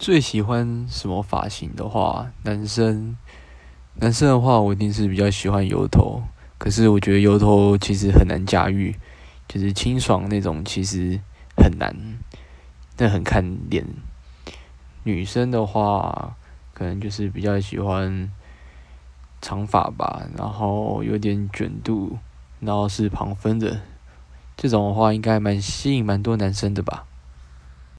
最喜欢什么发型的话，男生男生的话我一定是比较喜欢油头，可是我觉得油头其实很难驾驭，就是清爽那种其实很难，但很看脸，女生的话可能就是比较喜欢长发吧，然后有点卷度，然后是旁分的，这种的话应该蛮吸引蛮多男生的吧。